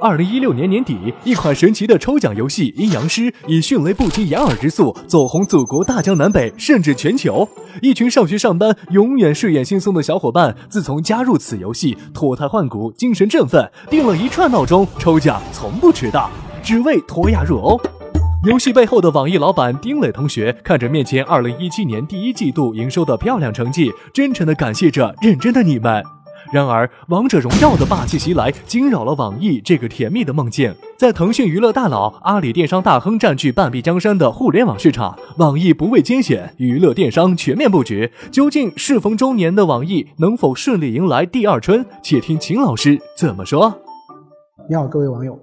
二零一六年年底，一款神奇的抽奖游戏《阴阳师》以迅雷不及掩耳之速走红祖国大江南北，甚至全球。一群上学上班永远睡眼惺忪的小伙伴，自从加入此游戏，脱胎换骨，精神振奋，定了一串闹钟，抽奖从不迟到，只为脱亚入欧。游戏背后的网易老板丁磊同学，看着面前二零一七年第一季度营收的漂亮成绩，真诚的感谢着认真的你们。然而，王者荣耀的霸气袭来，惊扰了网易这个甜蜜的梦境。在腾讯娱乐大佬、阿里电商大亨占据半壁江山的互联网市场，网易不畏艰险，娱乐电商全面布局。究竟适逢周年的网易能否顺利迎来第二春？且听秦老师怎么说。你好，各位网友，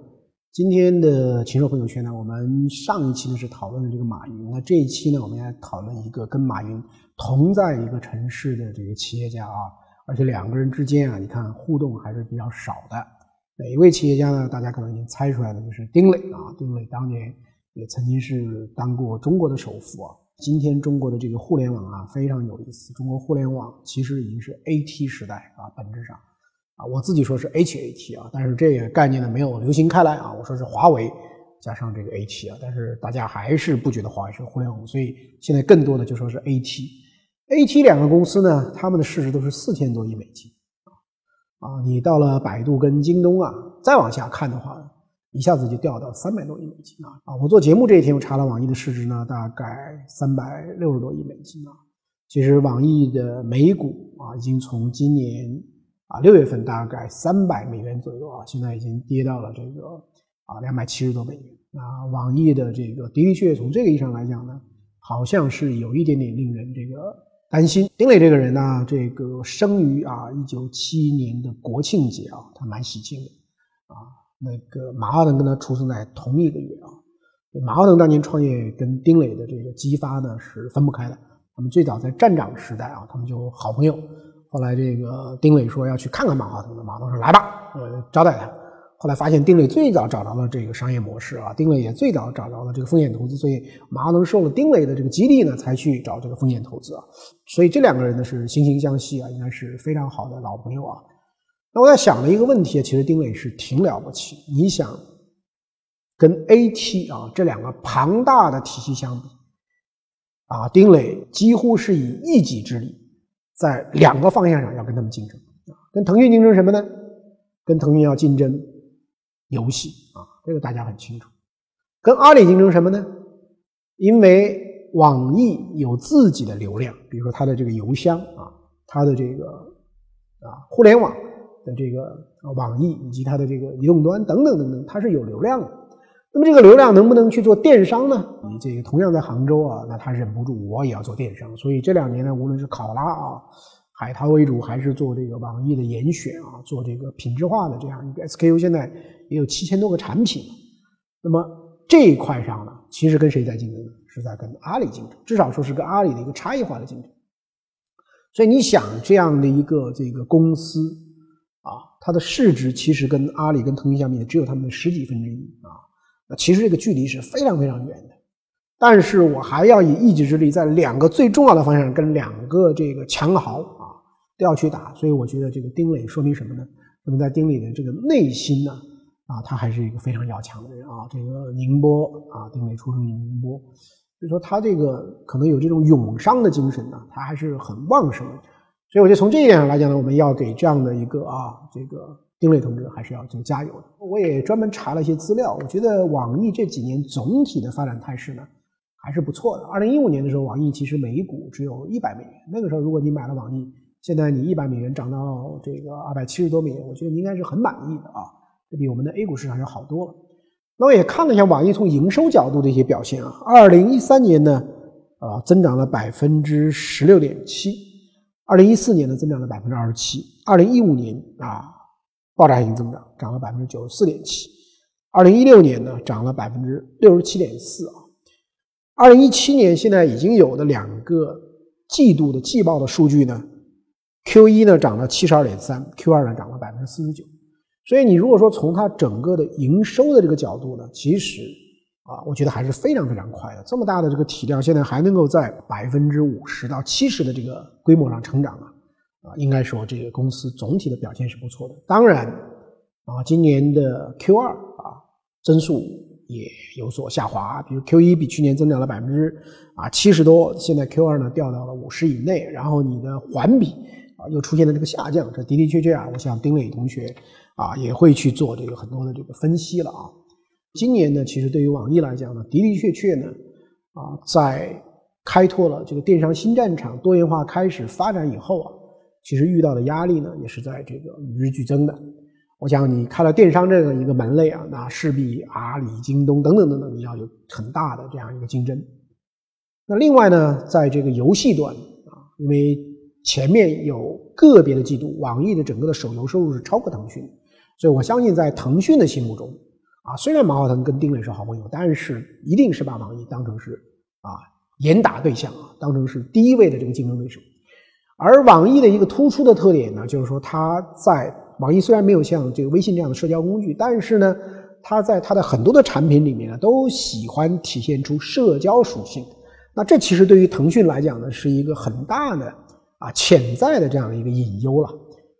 今天的禽兽朋友圈呢，我们上一期呢是讨论了这个马云，那这一期呢，我们来讨论一个跟马云同在一个城市的这个企业家啊。而且两个人之间啊，你看互动还是比较少的。哪一位企业家呢？大家可能已经猜出来了，就是丁磊啊。丁磊当年也曾经是当过中国的首富啊。今天中国的这个互联网啊，非常有意思。中国互联网其实已经是 AT 时代啊，本质上啊，我自己说是 HAT 啊，但是这个概念呢没有流行开来啊。我说是华为加上这个 AT 啊，但是大家还是不觉得华为是互联网，所以现在更多的就说是 AT。A、T 两个公司呢，他们的市值都是四千多亿美金啊！你到了百度跟京东啊，再往下看的话，一下子就掉到三百多亿美金啊啊！我做节目这一天，我查了网易的市值呢，大概三百六十多亿美金啊。其实网易的美股啊，已经从今年啊六月份大概三百美元左右啊，现在已经跌到了这个啊两百七十多美元啊。网易的这个的的确确从这个意义上来讲呢，好像是有一点点令人这个。担心丁磊这个人呢，这个生于啊一九七一年的国庆节啊，他蛮喜庆的啊。那个马化腾跟他出生在同一个月啊。马化腾当年创业跟丁磊的这个激发呢是分不开的。他们最早在站长时代啊，他们就好朋友。后来这个丁磊说要去看看马化腾，马化腾说来吧，呃招待他。后来发现丁磊最早找到了这个商业模式啊，丁磊也最早找到了这个风险投资，所以马化腾受了丁磊的这个激励呢，才去找这个风险投资啊。所以这两个人呢是惺惺相惜啊，应该是非常好的老朋友啊。那我在想了一个问题，其实丁磊是挺了不起。你想跟 AT 啊这两个庞大的体系相比啊，丁磊几乎是以一己之力在两个方向上要跟他们竞争啊，跟腾讯竞争什么呢？跟腾讯要竞争。游戏啊，这个大家很清楚。跟阿里竞争什么呢？因为网易有自己的流量，比如说它的这个邮箱啊，它的这个啊互联网的这个网易以及它的这个移动端等等等等，它是有流量的。那么这个流量能不能去做电商呢？你这个同样在杭州啊，那他忍不住我也要做电商。所以这两年呢，无论是考拉啊。海淘为主，还是做这个网易的严选啊，做这个品质化的这样一个 SKU，现在也有七千多个产品。那么这一块上呢，其实跟谁在竞争呢？是在跟阿里竞争，至少说是跟阿里的一个差异化的竞争。所以你想这样的一个这个公司啊，它的市值其实跟阿里跟腾讯相比，也只有他们的十几分之一啊，那其实这个距离是非常非常远的。但是我还要以一己之力，在两个最重要的方向上跟两个这个强豪啊。都要去打，所以我觉得这个丁磊说明什么呢？那么在丁磊的这个内心呢，啊他还是一个非常要强的人啊。这个宁波啊，丁磊出生于宁波，所以说他这个可能有这种勇商的精神呢，他还是很旺盛的。所以我觉得从这一点上来讲呢，我们要给这样的一个啊，这个丁磊同志还是要做加油的。我也专门查了一些资料，我觉得网易这几年总体的发展态势呢还是不错的。二零一五年的时候，网易其实每股只有一百美元，那个时候如果你买了网易。现在你一百美元涨到这个二百七十多美元，我觉得你应该是很满意的啊，这比我们的 A 股市场要好多了。那我也看了一下网易从营收角度的一些表现啊，二零一三年呢，啊增长了百分之十六点七，二零一四年呢增长了百分之二十七，二零一五年啊爆炸性增长，涨了百分之九十四点七，二零一六年呢涨了百分之六十七点四啊，二零一七年现在已经有的两个季度的季报的数据呢。Q 一呢涨了七十二点三，Q 二呢涨了百分之四十九，所以你如果说从它整个的营收的这个角度呢，其实啊，我觉得还是非常非常快的。这么大的这个体量，现在还能够在百分之五十到七十的这个规模上成长啊，啊，应该说这个公司总体的表现是不错的。当然啊，今年的 Q 二啊增速也有所下滑，比如 Q 一比去年增长了百分之啊七十多，现在 Q 二呢掉到了五十以内，然后你的环比啊又出现了这个下降，这的的确确啊，我想丁磊同学啊也会去做这个很多的这个分析了啊。今年呢，其实对于网易来讲呢，的的确确呢啊在开拓了这个电商新战场、多元化开始发展以后啊，其实遇到的压力呢也是在这个与日俱增的。我想你开了电商这个一个门类啊，那势必阿里、京东等等等等，你要有很大的这样一个竞争。那另外呢，在这个游戏端啊，因为前面有个别的季度，网易的整个的手游收入是超过腾讯，所以我相信在腾讯的心目中啊，虽然马化腾跟丁磊是好朋友，但是一定是把网易当成是啊严打对象啊，当成是第一位的这个竞争对手。而网易的一个突出的特点呢，就是说它在网易虽然没有像这个微信这样的社交工具，但是呢，它在它的很多的产品里面呢，都喜欢体现出社交属性。那这其实对于腾讯来讲呢，是一个很大的啊潜在的这样的一个隐忧了。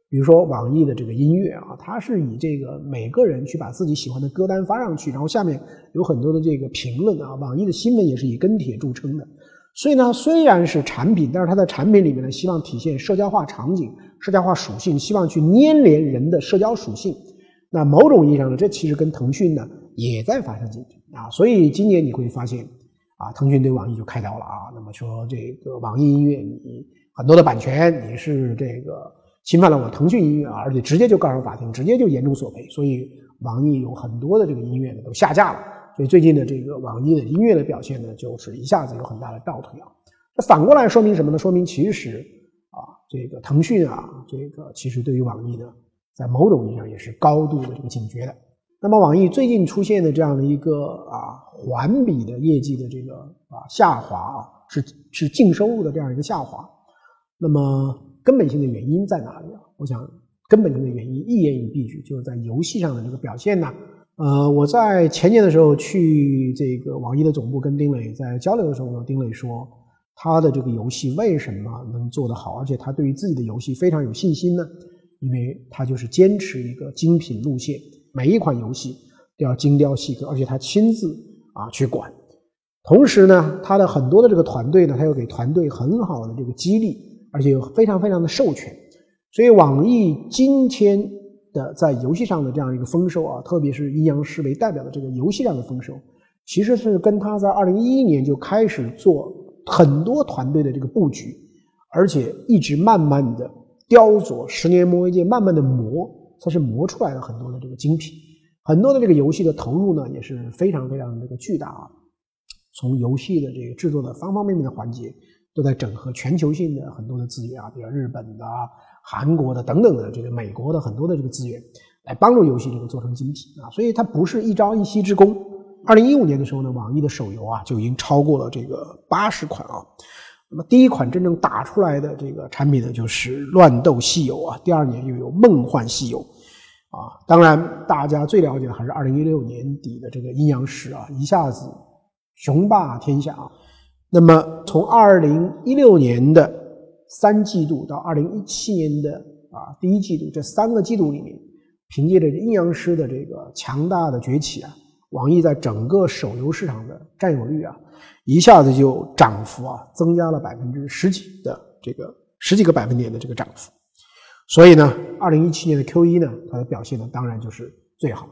比如说网易的这个音乐啊，它是以这个每个人去把自己喜欢的歌单发上去，然后下面有很多的这个评论啊。网易的新闻也是以跟帖著称的。所以呢，虽然是产品，但是它在产品里面呢，希望体现社交化场景、社交化属性，希望去粘连人的社交属性。那某种意义上呢，这其实跟腾讯呢也在发生竞争啊。所以今年你会发现，啊，腾讯对网易就开刀了啊。那么说这个网易音乐，你很多的版权你是这个侵犯了我腾讯音乐啊，而且直接就告上法庭，直接就严重索赔。所以网易有很多的这个音乐呢都下架了。所以最近的这个网易的音乐的表现呢，就是一下子有很大的倒退啊。那反过来说明什么呢？说明其实啊，这个腾讯啊，这个其实对于网易呢，在某种意义上也是高度的这个警觉的。那么网易最近出现的这样的一个啊环比的业绩的这个啊下滑啊，是是净收入的这样一个下滑。那么根本性的原因在哪里啊？我想根本性的原因一言以蔽之，就是在游戏上的这个表现呢。呃，我在前年的时候去这个网易的总部跟丁磊在交流的时候呢，丁磊说他的这个游戏为什么能做得好，而且他对于自己的游戏非常有信心呢？因为他就是坚持一个精品路线，每一款游戏都要精雕细刻，而且他亲自啊去管。同时呢，他的很多的这个团队呢，他又给团队很好的这个激励，而且有非常非常的授权。所以网易今天。的在游戏上的这样一个丰收啊，特别是阴阳师为代表的这个游戏上的丰收，其实是跟他在二零一一年就开始做很多团队的这个布局，而且一直慢慢的雕琢，十年磨一剑，慢慢的磨，才是磨出来了很多的这个精品。很多的这个游戏的投入呢，也是非常非常的这个巨大啊。从游戏的这个制作的方方面面的环节，都在整合全球性的很多的资源啊，比如日本的。韩国的等等的这个美国的很多的这个资源，来帮助游戏这个做成精品啊，所以它不是一朝一夕之功。二零一五年的时候呢，网易的手游啊就已经超过了这个八十款啊。那么第一款真正打出来的这个产品呢，就是《乱斗西游》啊，第二年又有《梦幻西游》啊。当然，大家最了解的还是二零一六年底的这个《阴阳师》啊，一下子雄霸天下啊。那么从二零一六年的三季度到二零一七年的啊第一季度，这三个季度里面，凭借着阴阳师的这个强大的崛起啊，网易在整个手游市场的占有率啊，一下子就涨幅啊增加了百分之十几的这个十几个百分点的这个涨幅。所以呢，二零一七年的 Q 一呢，它的表现呢当然就是最好。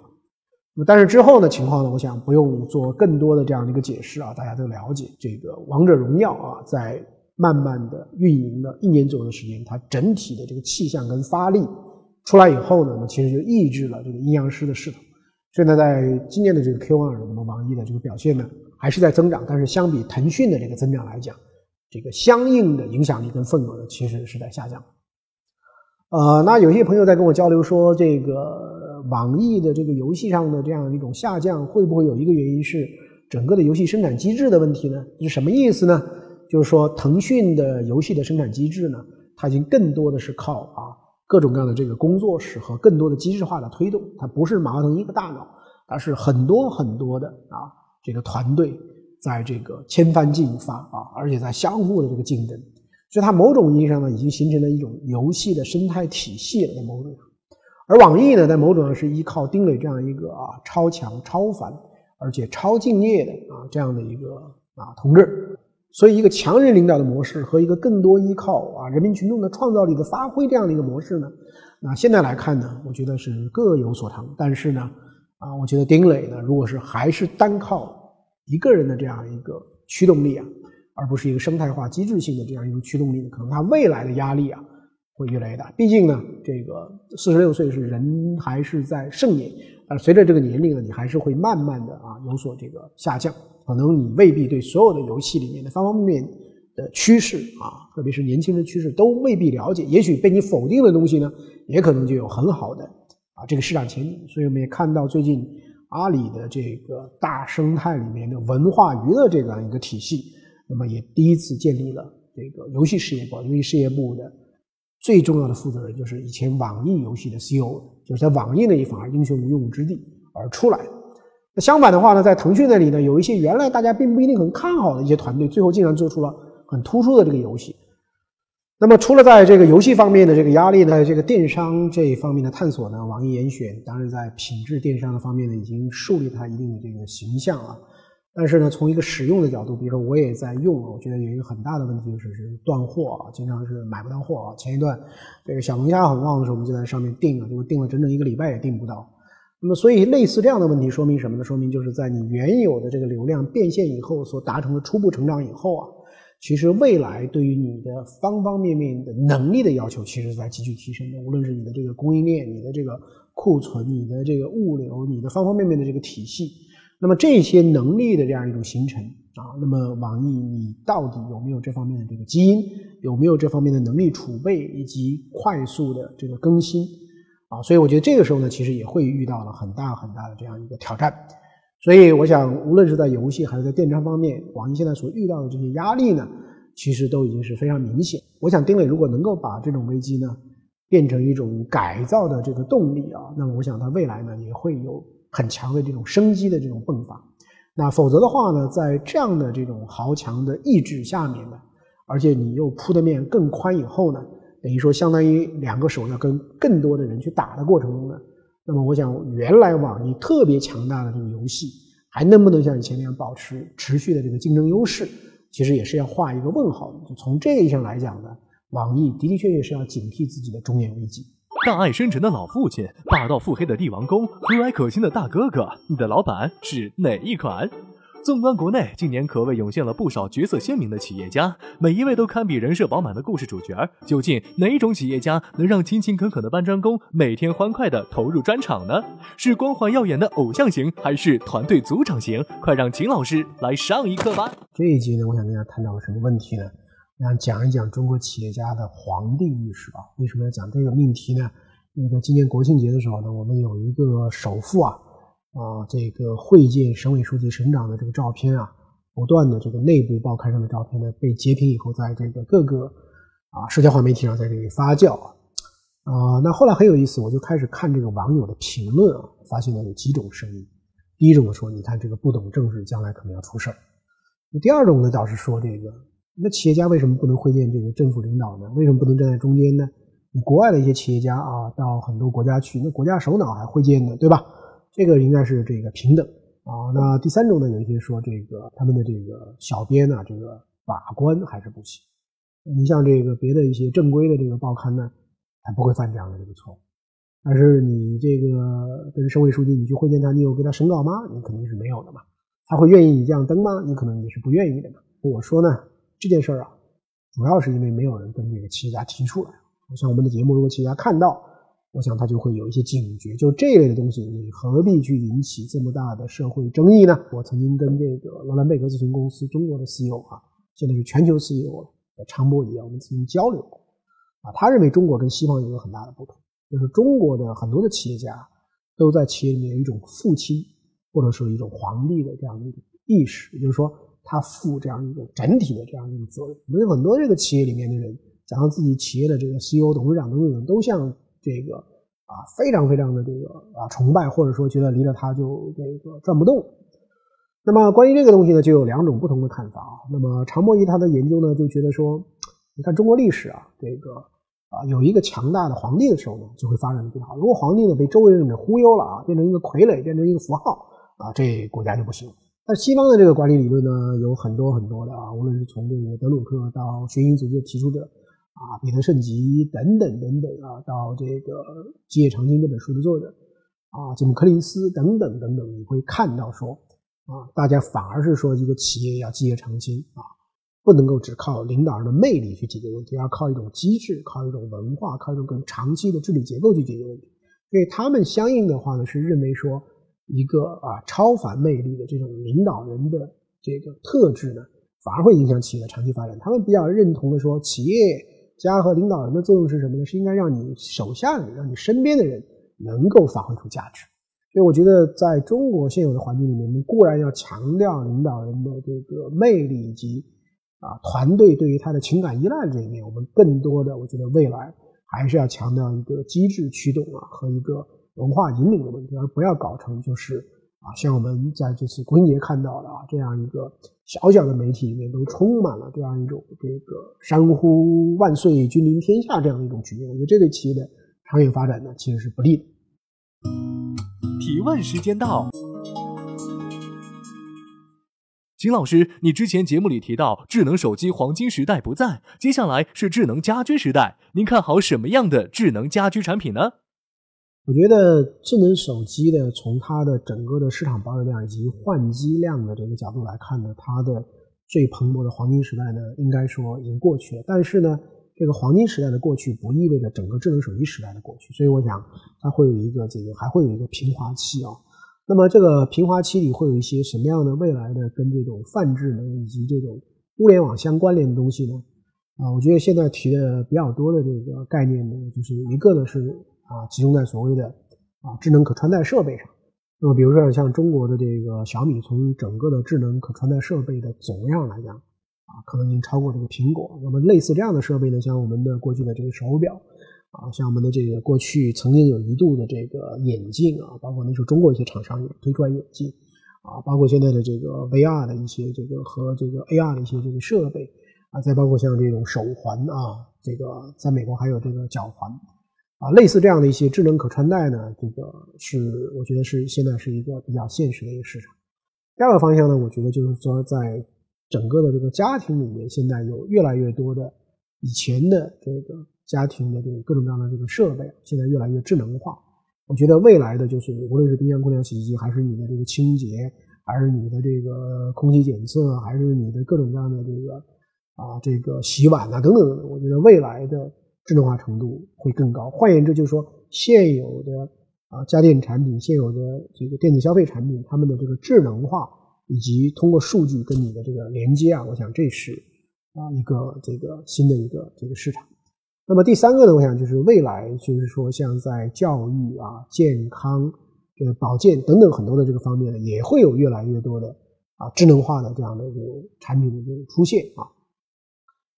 那么但是之后呢情况呢，我想不用做更多的这样的一个解释啊，大家都了解这个王者荣耀啊在。慢慢的运营了一年左右的时间，它整体的这个气象跟发力出来以后呢，那其实就抑制了这个阴阳师的势头。所以呢，在今年的这个 Q 二，我们网易的这个表现呢，还是在增长，但是相比腾讯的这个增长来讲，这个相应的影响力跟份额呢，其实是在下降。呃，那有些朋友在跟我交流说，这个网易的这个游戏上的这样一种下降，会不会有一个原因是整个的游戏生产机制的问题呢？是什么意思呢？就是说，腾讯的游戏的生产机制呢，它已经更多的是靠啊各种各样的这个工作室和更多的机制化的推动，它不是马化腾一个大脑，而是很多很多的啊这个团队在这个千帆竞发啊，而且在相互的这个竞争，所以它某种意义上呢，已经形成了一种游戏的生态体系了，在某种上。而网易呢，在某种上是依靠丁磊这样一个啊超强、超凡而且超敬业的啊这样的一个啊同志，所以一个强人领导的模式和一个更多依靠啊人民群众的创造力的发挥这样的一个模式呢，那现在来看呢，我觉得是各有所长。但是呢，啊，我觉得丁磊呢，如果是还是单靠一个人的这样一个驱动力啊，而不是一个生态化、机制性的这样一个驱动力，可能他未来的压力啊。会越来越大，毕竟呢，这个四十六岁是人还是在盛年，而，随着这个年龄呢，你还是会慢慢的啊有所这个下降，可能你未必对所有的游戏里面的方方面面的趋势啊，特别是年轻人趋势都未必了解，也许被你否定的东西呢，也可能就有很好的啊这个市场前景。所以我们也看到最近阿里的这个大生态里面的文化娱乐这样一个体系，那么也第一次建立了这个游戏事业部，游戏事业部的。最重要的负责人就是以前网易游戏的 CEO，就是在网易那一方英雄无用武之地而出来。那相反的话呢，在腾讯那里呢，有一些原来大家并不一定很看好的一些团队，最后竟然做出了很突出的这个游戏。那么除了在这个游戏方面的这个压力呢，这个电商这一方面的探索呢，网易严选当然在品质电商的方面呢，已经树立它一定的这个形象啊。但是呢，从一个使用的角度，比如说我也在用，我觉得有一个很大的问题就是是断货啊，经常是买不到货啊。前一段这个小龙虾很旺的时候，我们就在上面订了，结果订了整整一个礼拜也订不到。那么，所以类似这样的问题说明什么呢？说明就是在你原有的这个流量变现以后所达成的初步成长以后啊，其实未来对于你的方方面面的能力的要求，其实在急剧提升的。无论是你的这个供应链、你的这个库存、你的这个物流、你的方方面面的这个体系。那么这些能力的这样一种形成啊，那么网易你到底有没有这方面的这个基因，有没有这方面的能力储备以及快速的这个更新啊？所以我觉得这个时候呢，其实也会遇到了很大很大的这样一个挑战。所以我想，无论是在游戏还是在电商方面，网易现在所遇到的这些压力呢，其实都已经是非常明显。我想丁磊如果能够把这种危机呢变成一种改造的这个动力啊，那么我想他未来呢也会有。很强的这种生机的这种迸发，那否则的话呢，在这样的这种豪强的意志下面呢，而且你又铺的面更宽以后呢，等于说相当于两个手要跟更多的人去打的过程中呢，那么我想原来网易特别强大的这个游戏，还能不能像以前那样保持持续的这个竞争优势，其实也是要画一个问号的。就从这个意义上来讲呢，网易的的确确是要警惕自己的中年危机。大爱深沉的老父亲，霸道腹黑的帝王宫，和蔼可亲的大哥哥，你的老板是哪一款？纵观国内，近年可谓涌现了不少角色鲜明的企业家，每一位都堪比人设饱满的故事主角。究竟哪一种企业家能让勤勤恳恳的搬砖工每天欢快地投入砖厂呢？是光环耀眼的偶像型，还是团队组长型？快让秦老师来上一课吧！这一集呢，我想跟大家探讨个什么问题呢？那讲一讲中国企业家的皇帝意识啊？为什么要讲这个命题呢？那个今年国庆节的时候呢，我们有一个首富啊啊，这个会见省委书记、省长的这个照片啊，不断的这个内部报刊上的照片呢被截屏以后，在这个各个啊社交化媒体上在这里发酵啊啊。那后来很有意思，我就开始看这个网友的评论啊，发现呢有几种声音。第一种说，你看这个不懂政治，将来可能要出事儿。那第二种呢，倒是说这个。那企业家为什么不能会见这个政府领导呢？为什么不能站在中间呢？你国外的一些企业家啊，到很多国家去，那国家首脑还会见呢，对吧？这个应该是这个平等啊。那第三种呢，有一些说这个他们的这个小编呢，这个把关还是不行。你像这个别的一些正规的这个报刊呢，他不会犯这样的这个错误。但是你这个跟省委书记你去会见他，你有给他审稿吗？你肯定是没有的嘛。他会愿意你这样登吗？你可能也是不愿意的嘛。我说呢。这件事儿啊，主要是因为没有人跟这个企业家提出来。像我们的节目，如果企业家看到，我想他就会有一些警觉。就这一类的东西，你何必去引起这么大的社会争议呢？我曾经跟这个罗兰贝格咨询公司中国的 CEO 啊，现在是全球 CEO 了，常波仪啊，我们进行交流过。啊，他认为中国跟西方有一个很大的不同，就是中国的很多的企业家都在企业里面有一种父亲或者说一种皇帝的这样的一种意识，也就是说。他负这样一个整体的这样一个责任。我们有很多这个企业里面的人，讲到自己企业的这个 CEO、董事长等等，都像这个啊，非常非常的这个啊崇拜，或者说觉得离了他就这个转不动。那么关于这个东西呢，就有两种不同的看法啊。那么常博仪他的研究呢，就觉得说，你看中国历史啊，这个啊有一个强大的皇帝的时候呢，就会发展的比较好。如果皇帝呢被周围人给忽悠了啊，变成一个傀儡，变成一个符号啊，这国家就不行。但西方的这个管理理论呢，有很多很多的啊，无论是从这个德鲁克到学习组织提出者啊，彼得圣吉等等等等啊，到这个《基业长青》这本书的作者啊，吉姆柯林斯等等等等，你会看到说啊，大家反而是说一个企业要基业长青啊，不能够只靠领导人的魅力去解决问题，要靠一种机制，靠一种文化，靠一种更长期的治理结构去解决问题。所以他们相应的话呢，是认为说。一个啊超凡魅力的这种领导人的这个特质呢，反而会影响企业的长期发展。他们比较认同的说，企业家和领导人的作用是什么呢？是应该让你手下人，让你身边的人能够发挥出价值。所以我觉得，在中国现有的环境里面，我们固然要强调领导人的这个魅力以及啊团队对于他的情感依赖这一面，我们更多的，我觉得未来还是要强调一个机制驱动啊和一个。文化引领的问题，而不要搞成就是啊，像我们在这次国庆节看到的啊，这样一个小小的媒体里面都充满了这样一种这个山呼万岁，君临天下这样一种局面。我觉得这对企业的长远发展呢，其实是不利的。提问时间到，秦老师，你之前节目里提到智能手机黄金时代不在，接下来是智能家居时代，您看好什么样的智能家居产品呢？我觉得智能手机的从它的整个的市场保有量以及换机量的这个角度来看呢，它的最蓬勃的黄金时代呢，应该说已经过去了。但是呢，这个黄金时代的过去不意味着整个智能手机时代的过去，所以我想它会有一个这个还会有一个平滑期啊。那么这个平滑期里会有一些什么样的未来的跟这种泛智能以及这种物联网相关联的东西呢？啊，我觉得现在提的比较多的这个概念呢，就是一个呢是。啊，集中在所谓的啊智能可穿戴设备上。那么，比如说像中国的这个小米，从整个的智能可穿戴设备的总量来讲，啊，可能已经超过这个苹果。那么，类似这样的设备呢，像我们的过去的这个手表，啊，像我们的这个过去曾经有一度的这个眼镜啊，包括那时候中国一些厂商也推出来眼镜，啊，包括现在的这个 VR 的一些这个和这个 AR 的一些这个设备，啊，再包括像这种手环啊，这个在美国还有这个脚环。啊，类似这样的一些智能可穿戴呢，这个是我觉得是现在是一个比较现实的一个市场。第二个方向呢，我觉得就是说，在整个的这个家庭里面，现在有越来越多的以前的这个家庭的这个各种各样的这个设备，现在越来越智能化。我觉得未来的就是无论是冰箱、空调、洗衣机，还是你的这个清洁，还是你的这个空气检测，还是你的各种各样的这个啊这个洗碗啊等等，我觉得未来的。智能化程度会更高。换言之，就是说，现有的啊家电产品、现有的这个电子消费产品，它们的这个智能化以及通过数据跟你的这个连接啊，我想这是啊一个这个新的一个这个市场。那么第三个呢，我想就是未来，就是说像在教育啊、健康、这个保健等等很多的这个方面呢，也会有越来越多的啊智能化的这样的这个产品的这个出现啊。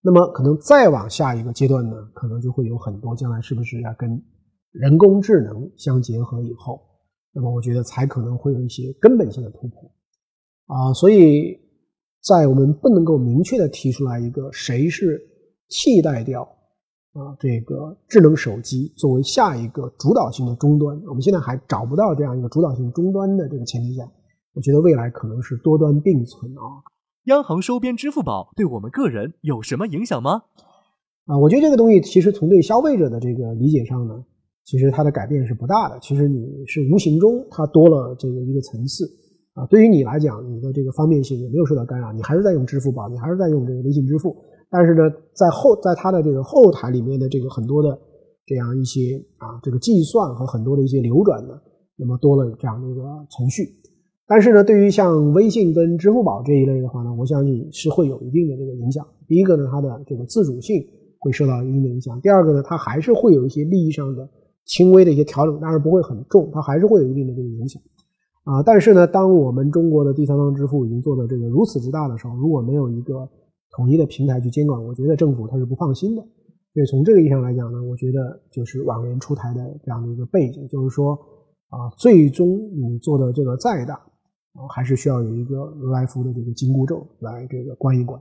那么可能再往下一个阶段呢，可能就会有很多将来是不是要跟人工智能相结合以后，那么我觉得才可能会有一些根本性的突破啊。所以在我们不能够明确的提出来一个谁是替代掉啊这个智能手机作为下一个主导性的终端，我们现在还找不到这样一个主导性终端的这个前提下，我觉得未来可能是多端并存啊。央行收编支付宝对我们个人有什么影响吗？啊，我觉得这个东西其实从对消费者的这个理解上呢，其实它的改变是不大的。其实你是无形中它多了这个一个层次啊。对于你来讲，你的这个方便性也没有受到干扰，你还是在用支付宝，你还是在用这个微信支付。但是呢，在后在它的这个后台里面的这个很多的这样一些啊这个计算和很多的一些流转呢，那么多了这样的一个程序。但是呢，对于像微信跟支付宝这一类的话呢，我相信是会有一定的这个影响。第一个呢，它的这个自主性会受到一定的影响；第二个呢，它还是会有一些利益上的轻微的一些调整，当然不会很重，它还是会有一定的这个影响。啊，但是呢，当我们中国的第三方支付已经做到这个如此之大的时候，如果没有一个统一的平台去监管，我觉得政府它是不放心的。所以从这个意义上来讲呢，我觉得就是往年出台的这样的一个背景，就是说啊，最终你做的这个再大。还是需要有一个如来佛的这个紧箍咒来这个关一关